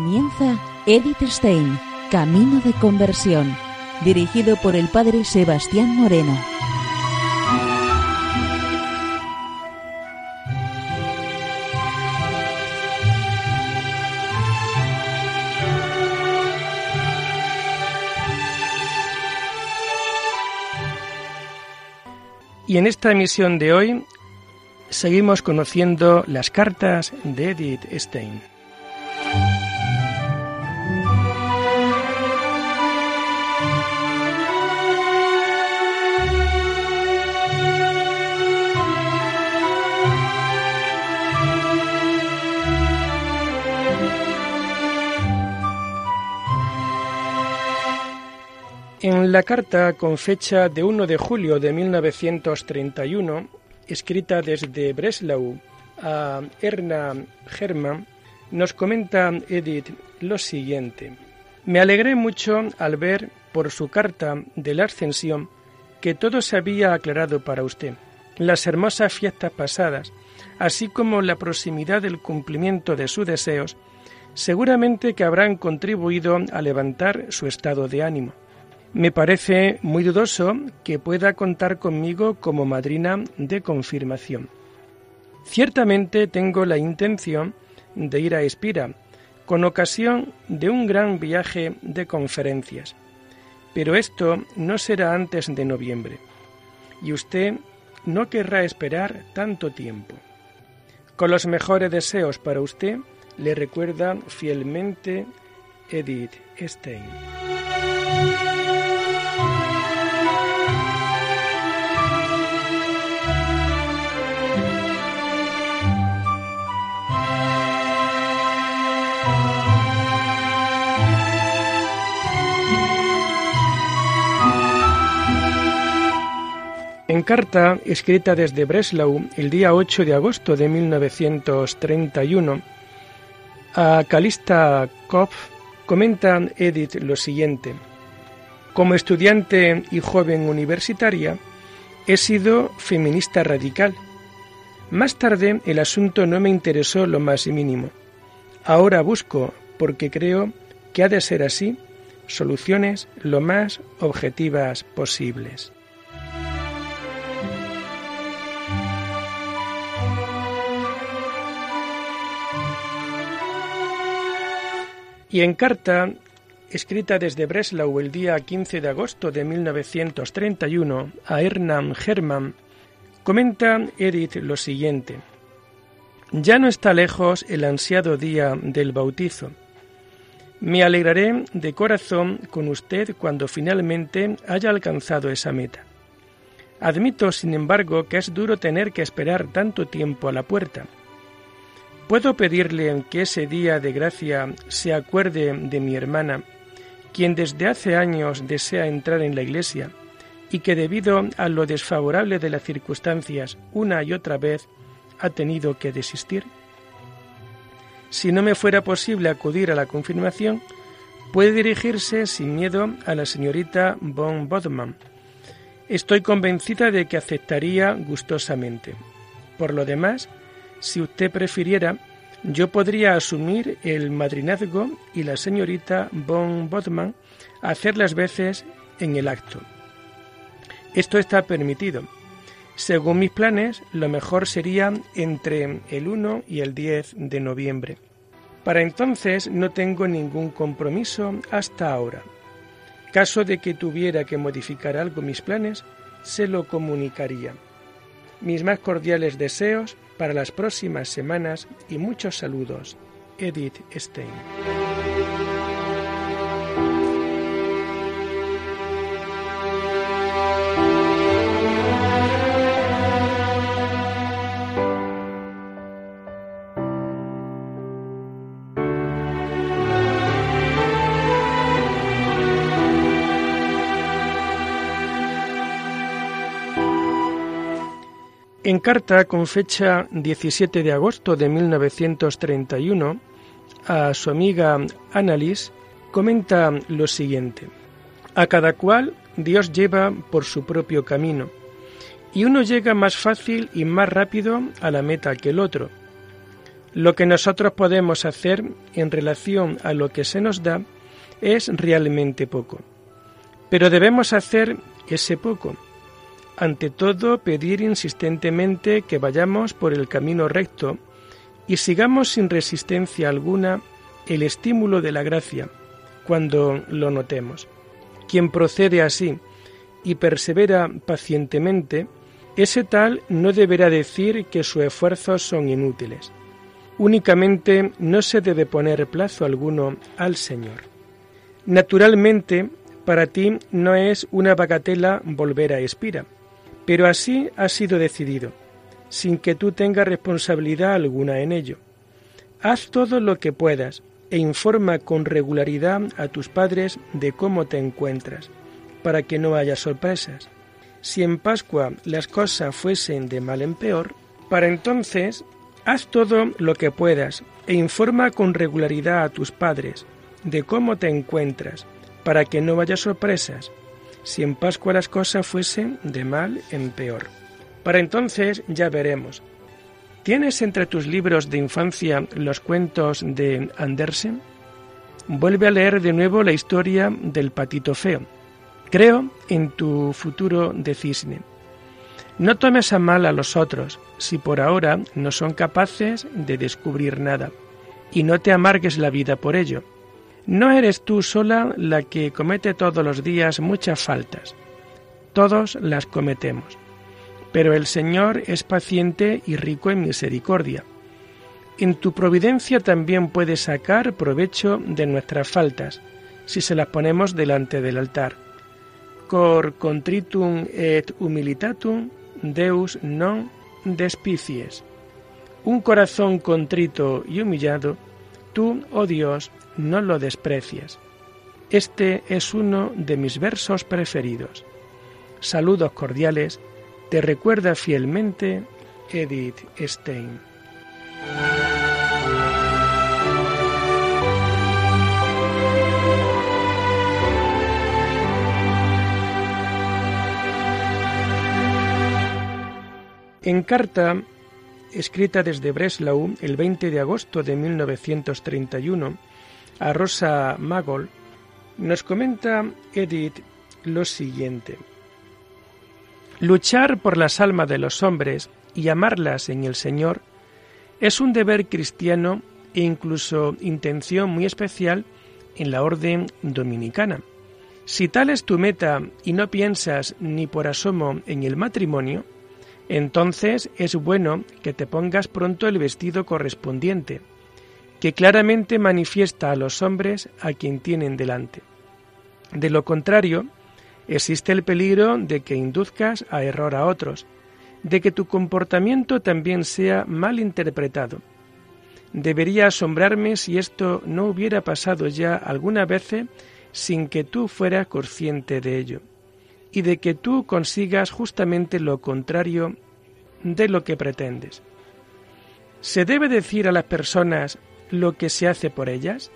Comienza Edith Stein, Camino de Conversión, dirigido por el Padre Sebastián Moreno. Y en esta emisión de hoy seguimos conociendo las cartas de Edith Stein. En la carta con fecha de 1 de julio de 1931, escrita desde Breslau a Erna Hermann, nos comenta Edith lo siguiente. Me alegré mucho al ver por su carta de la ascensión que todo se había aclarado para usted. Las hermosas fiestas pasadas, así como la proximidad del cumplimiento de sus deseos, seguramente que habrán contribuido a levantar su estado de ánimo. Me parece muy dudoso que pueda contar conmigo como madrina de confirmación. Ciertamente tengo la intención de ir a Espira con ocasión de un gran viaje de conferencias, pero esto no será antes de noviembre, y usted no querrá esperar tanto tiempo. Con los mejores deseos para usted, le recuerda fielmente Edith Stein. Carta escrita desde Breslau el día 8 de agosto de 1931, a Calista Kopf comenta Edith lo siguiente. Como estudiante y joven universitaria, he sido feminista radical. Más tarde el asunto no me interesó lo más mínimo. Ahora busco, porque creo que ha de ser así, soluciones lo más objetivas posibles. Y en carta escrita desde Breslau el día 15 de agosto de 1931 a Hernán Hermann, comenta Edith lo siguiente. Ya no está lejos el ansiado día del bautizo. Me alegraré de corazón con usted cuando finalmente haya alcanzado esa meta. Admito, sin embargo, que es duro tener que esperar tanto tiempo a la puerta ¿Puedo pedirle que ese día de gracia se acuerde de mi hermana, quien desde hace años desea entrar en la Iglesia y que debido a lo desfavorable de las circunstancias una y otra vez ha tenido que desistir? Si no me fuera posible acudir a la confirmación, puede dirigirse sin miedo a la señorita von Bodman. Estoy convencida de que aceptaría gustosamente. Por lo demás, si usted prefiriera, yo podría asumir el madrinazgo y la señorita von Bodman hacer las veces en el acto. Esto está permitido. Según mis planes, lo mejor sería entre el 1 y el 10 de noviembre. Para entonces no tengo ningún compromiso hasta ahora. Caso de que tuviera que modificar algo mis planes, se lo comunicaría. Mis más cordiales deseos para las próximas semanas y muchos saludos. Edith Stein. En carta con fecha 17 de agosto de 1931 a su amiga Annalise comenta lo siguiente. A cada cual Dios lleva por su propio camino y uno llega más fácil y más rápido a la meta que el otro. Lo que nosotros podemos hacer en relación a lo que se nos da es realmente poco. Pero debemos hacer ese poco. Ante todo, pedir insistentemente que vayamos por el camino recto y sigamos sin resistencia alguna el estímulo de la gracia cuando lo notemos. Quien procede así y persevera pacientemente, ese tal no deberá decir que sus esfuerzos son inútiles. Únicamente no se debe poner plazo alguno al Señor. Naturalmente, para ti no es una bagatela volver a Espira, pero así ha sido decidido, sin que tú tengas responsabilidad alguna en ello. Haz todo lo que puedas e informa con regularidad a tus padres de cómo te encuentras, para que no haya sorpresas. Si en Pascua las cosas fuesen de mal en peor, para entonces haz todo lo que puedas e informa con regularidad a tus padres de cómo te encuentras, para que no haya sorpresas, si en Pascua las cosas fuesen de mal en peor. Para entonces ya veremos. ¿Tienes entre tus libros de infancia los cuentos de Andersen? Vuelve a leer de nuevo la historia del patito feo. Creo en tu futuro de cisne. No tomes a mal a los otros si por ahora no son capaces de descubrir nada, y no te amargues la vida por ello. No eres tú sola la que comete todos los días muchas faltas. Todos las cometemos. Pero el Señor es paciente y rico en misericordia. En tu providencia también puedes sacar provecho de nuestras faltas, si se las ponemos delante del altar. Cor contritum et humilitatum Deus non despicies. Un corazón contrito y humillado, tú, oh Dios, no lo desprecias. Este es uno de mis versos preferidos. Saludos cordiales, te recuerda fielmente Edith Stein. En carta escrita desde Breslau el 20 de agosto de 1931 a Rosa Magol, nos comenta Edith lo siguiente. Luchar por las almas de los hombres y amarlas en el Señor es un deber cristiano e incluso intención muy especial en la orden dominicana. Si tal es tu meta y no piensas ni por asomo en el matrimonio, entonces es bueno que te pongas pronto el vestido correspondiente, que claramente manifiesta a los hombres a quien tienen delante. De lo contrario, existe el peligro de que induzcas a error a otros, de que tu comportamiento también sea mal interpretado. Debería asombrarme si esto no hubiera pasado ya alguna vez sin que tú fueras consciente de ello y de que tú consigas justamente lo contrario de lo que pretendes. ¿Se debe decir a las personas lo que se hace por ellas?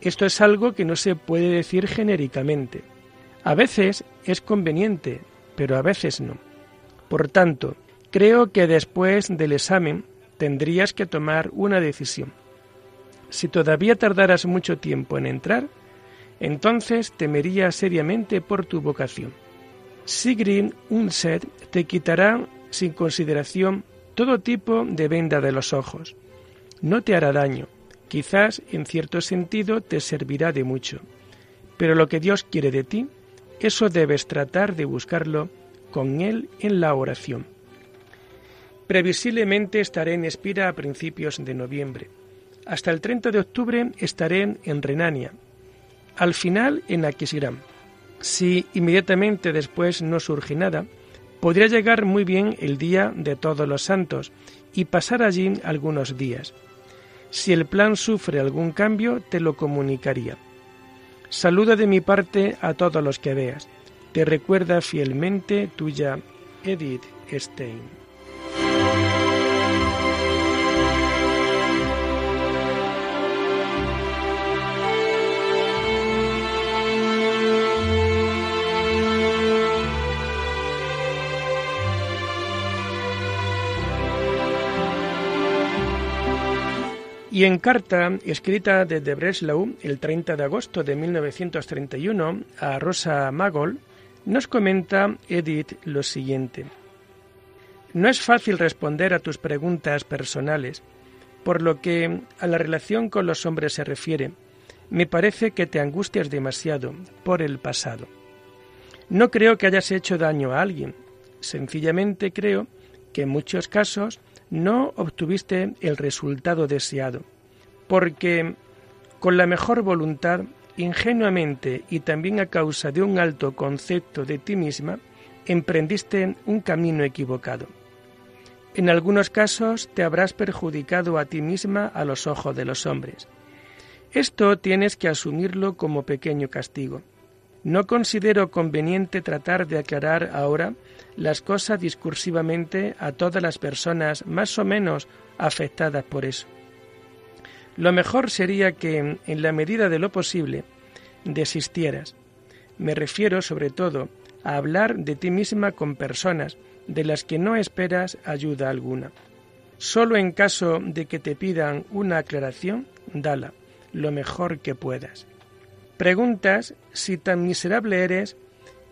Esto es algo que no se puede decir genéricamente. A veces es conveniente, pero a veces no. Por tanto, creo que después del examen tendrías que tomar una decisión. Si todavía tardaras mucho tiempo en entrar, entonces temería seriamente por tu vocación. Sigrid Unset te quitará sin consideración todo tipo de venda de los ojos. No te hará daño, quizás en cierto sentido te servirá de mucho, pero lo que Dios quiere de ti, eso debes tratar de buscarlo con Él en la oración. Previsiblemente estaré en Espira a principios de noviembre. Hasta el 30 de octubre estaré en Renania. Al final en Aquisgrán. Si inmediatamente después no surge nada, podría llegar muy bien el día de todos los santos y pasar allí algunos días. Si el plan sufre algún cambio, te lo comunicaría. Saluda de mi parte a todos los que veas. Te recuerda fielmente tuya Edith Stein. Y en carta escrita desde Breslau el 30 de agosto de 1931 a Rosa Magol, nos comenta Edith lo siguiente. No es fácil responder a tus preguntas personales, por lo que a la relación con los hombres se refiere. Me parece que te angustias demasiado por el pasado. No creo que hayas hecho daño a alguien. Sencillamente creo que en muchos casos no obtuviste el resultado deseado, porque con la mejor voluntad, ingenuamente y también a causa de un alto concepto de ti misma, emprendiste un camino equivocado. En algunos casos te habrás perjudicado a ti misma a los ojos de los hombres. Esto tienes que asumirlo como pequeño castigo. No considero conveniente tratar de aclarar ahora las cosas discursivamente a todas las personas más o menos afectadas por eso. Lo mejor sería que, en la medida de lo posible, desistieras. Me refiero, sobre todo, a hablar de ti misma con personas de las que no esperas ayuda alguna. Solo en caso de que te pidan una aclaración, dala, lo mejor que puedas. Preguntas si tan miserable eres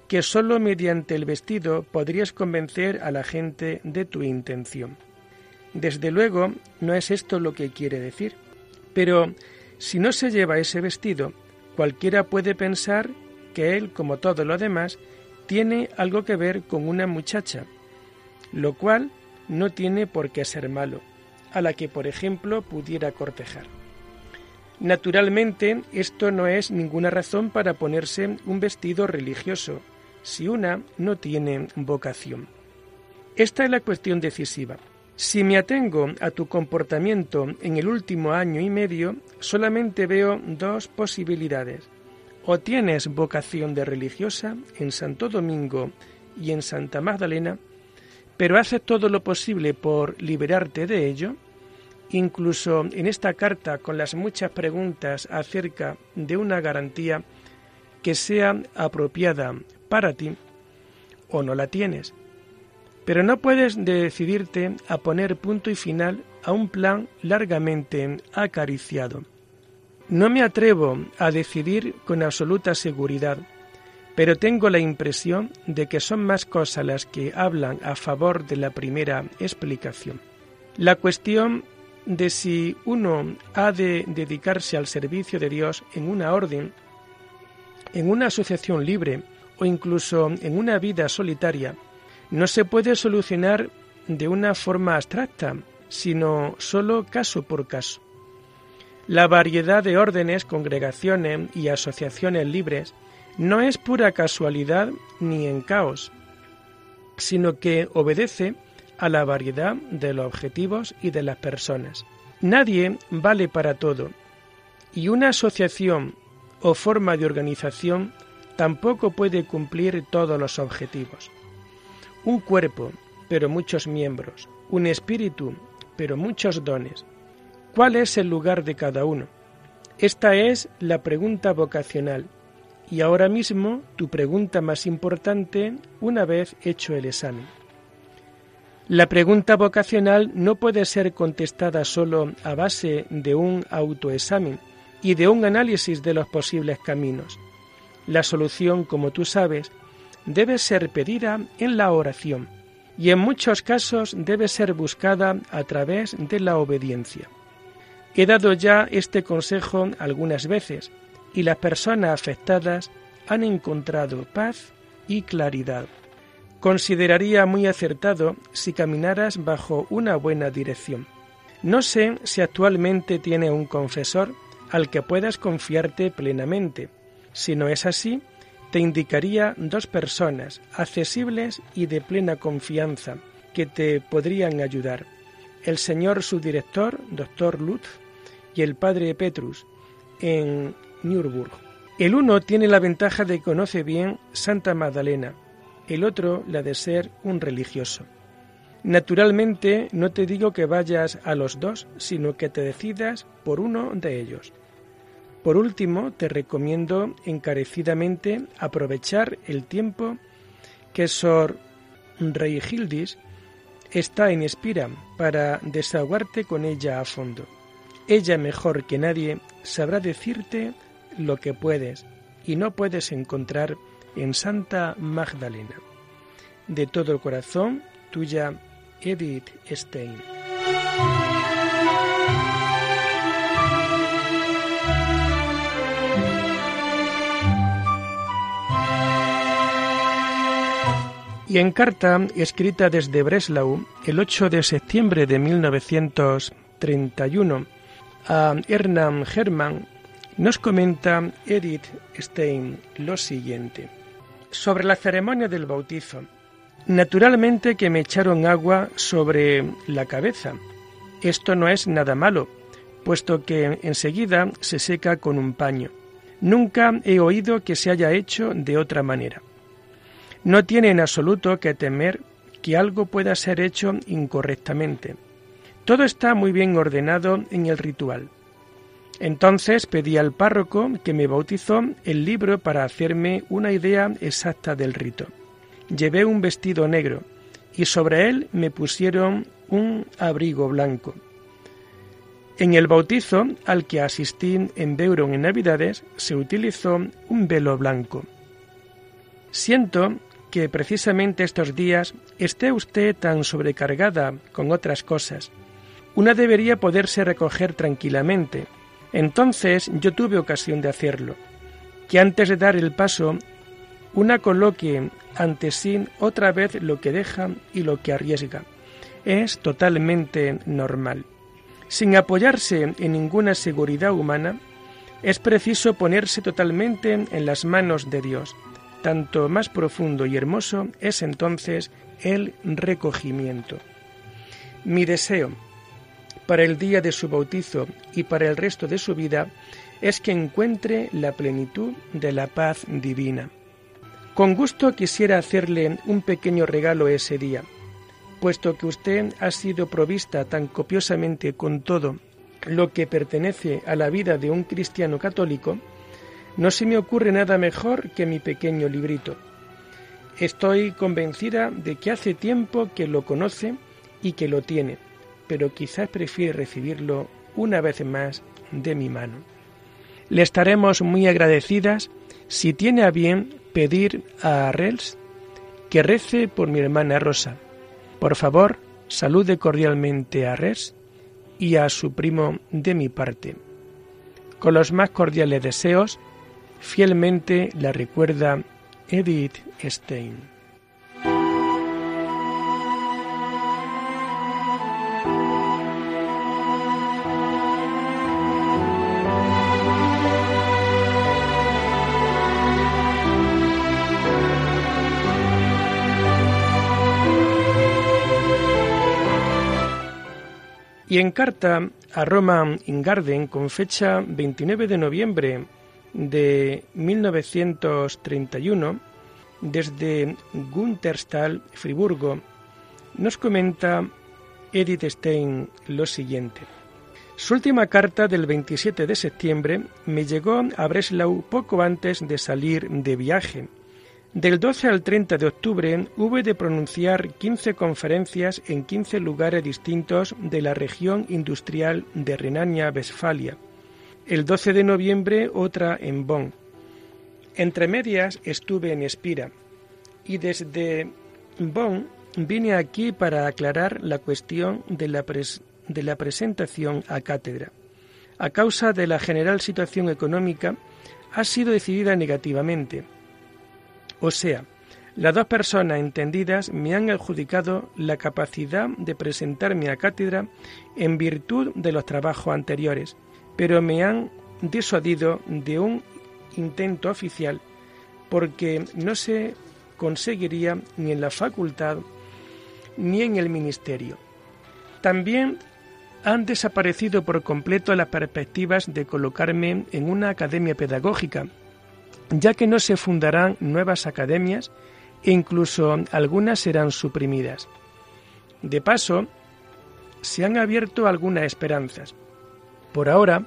que sólo mediante el vestido podrías convencer a la gente de tu intención. Desde luego, no es esto lo que quiere decir, pero si no se lleva ese vestido, cualquiera puede pensar que él, como todo lo demás, tiene algo que ver con una muchacha, lo cual no tiene por qué ser malo, a la que, por ejemplo, pudiera cortejar. Naturalmente, esto no es ninguna razón para ponerse un vestido religioso, si una no tiene vocación. Esta es la cuestión decisiva. Si me atengo a tu comportamiento en el último año y medio, solamente veo dos posibilidades. O tienes vocación de religiosa en Santo Domingo y en Santa Magdalena, pero haces todo lo posible por liberarte de ello, Incluso en esta carta, con las muchas preguntas acerca de una garantía que sea apropiada para ti, o no la tienes. Pero no puedes decidirte a poner punto y final a un plan largamente acariciado. No me atrevo a decidir con absoluta seguridad, pero tengo la impresión de que son más cosas las que hablan a favor de la primera explicación. La cuestión de si uno ha de dedicarse al servicio de Dios en una orden, en una asociación libre o incluso en una vida solitaria, no se puede solucionar de una forma abstracta, sino solo caso por caso. La variedad de órdenes, congregaciones y asociaciones libres no es pura casualidad ni en caos, sino que obedece a la variedad de los objetivos y de las personas. Nadie vale para todo, y una asociación o forma de organización tampoco puede cumplir todos los objetivos. Un cuerpo, pero muchos miembros, un espíritu, pero muchos dones. ¿Cuál es el lugar de cada uno? Esta es la pregunta vocacional y ahora mismo tu pregunta más importante una vez hecho el examen. La pregunta vocacional no puede ser contestada solo a base de un autoexamen y de un análisis de los posibles caminos. La solución, como tú sabes, debe ser pedida en la oración y en muchos casos debe ser buscada a través de la obediencia. He dado ya este consejo algunas veces y las personas afectadas han encontrado paz y claridad consideraría muy acertado si caminaras bajo una buena dirección. No sé si actualmente tiene un confesor al que puedas confiarte plenamente. Si no es así, te indicaría dos personas accesibles y de plena confianza que te podrían ayudar. El señor subdirector, doctor Lutz, y el padre Petrus, en Nürburg. El uno tiene la ventaja de que conoce bien Santa Magdalena, el otro la de ser un religioso. Naturalmente no te digo que vayas a los dos, sino que te decidas por uno de ellos. Por último, te recomiendo encarecidamente aprovechar el tiempo que Sor Reigildis está en Espira para desahogarte con ella a fondo. ella mejor que nadie sabrá decirte lo que puedes y no puedes encontrar en Santa Magdalena. De todo corazón, tuya Edith Stein. Y en carta escrita desde Breslau el 8 de septiembre de 1931 a Hernán Hermann, nos comenta Edith Stein lo siguiente. Sobre la ceremonia del bautizo. Naturalmente que me echaron agua sobre la cabeza. Esto no es nada malo, puesto que enseguida se seca con un paño. Nunca he oído que se haya hecho de otra manera. No tiene en absoluto que temer que algo pueda ser hecho incorrectamente. Todo está muy bien ordenado en el ritual. Entonces pedí al párroco que me bautizó el libro para hacerme una idea exacta del rito. Llevé un vestido negro y sobre él me pusieron un abrigo blanco. En el bautizo al que asistí en Beuron en Navidades se utilizó un velo blanco. Siento que precisamente estos días esté usted tan sobrecargada con otras cosas. Una debería poderse recoger tranquilamente. Entonces yo tuve ocasión de hacerlo. Que antes de dar el paso, una coloque ante sí otra vez lo que deja y lo que arriesga. Es totalmente normal. Sin apoyarse en ninguna seguridad humana, es preciso ponerse totalmente en las manos de Dios tanto más profundo y hermoso es entonces el recogimiento. Mi deseo para el día de su bautizo y para el resto de su vida es que encuentre la plenitud de la paz divina. Con gusto quisiera hacerle un pequeño regalo ese día, puesto que usted ha sido provista tan copiosamente con todo lo que pertenece a la vida de un cristiano católico, no se me ocurre nada mejor que mi pequeño librito. Estoy convencida de que hace tiempo que lo conoce y que lo tiene, pero quizás prefiere recibirlo una vez más de mi mano. Le estaremos muy agradecidas si tiene a bien pedir a Arrels que rece por mi hermana Rosa. Por favor, salude cordialmente a Arrels y a su primo de mi parte. Con los más cordiales deseos, Fielmente la recuerda Edith Stein. Y en carta a Roma Ingarden con fecha 29 de noviembre de 1931, desde Gunterstal, Friburgo, nos comenta Edith Stein lo siguiente. Su última carta del 27 de septiembre me llegó a Breslau poco antes de salir de viaje. Del 12 al 30 de octubre hube de pronunciar 15 conferencias en 15 lugares distintos de la región industrial de Renania-Westfalia el 12 de noviembre otra en Bonn. Entre medias estuve en Espira y desde Bonn vine aquí para aclarar la cuestión de la, de la presentación a cátedra. A causa de la general situación económica, ha sido decidida negativamente. O sea, las dos personas entendidas me han adjudicado la capacidad de presentarme a cátedra en virtud de los trabajos anteriores, pero me han disuadido de un intento oficial porque no se conseguiría ni en la facultad ni en el ministerio. También han desaparecido por completo las perspectivas de colocarme en una academia pedagógica, ya que no se fundarán nuevas academias e incluso algunas serán suprimidas. De paso, se han abierto algunas esperanzas. Por ahora,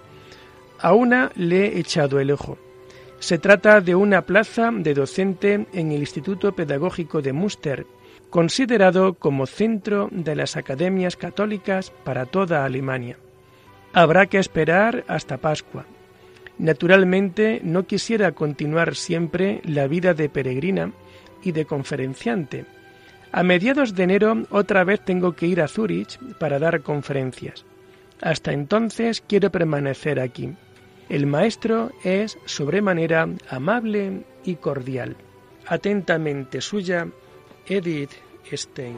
a una le he echado el ojo. Se trata de una plaza de docente en el Instituto Pedagógico de Münster, considerado como centro de las academias católicas para toda Alemania. Habrá que esperar hasta Pascua. Naturalmente no quisiera continuar siempre la vida de peregrina y de conferenciante. A mediados de enero otra vez tengo que ir a Zúrich para dar conferencias. Hasta entonces quiero permanecer aquí. El maestro es sobremanera amable y cordial. Atentamente suya, Edith Stein.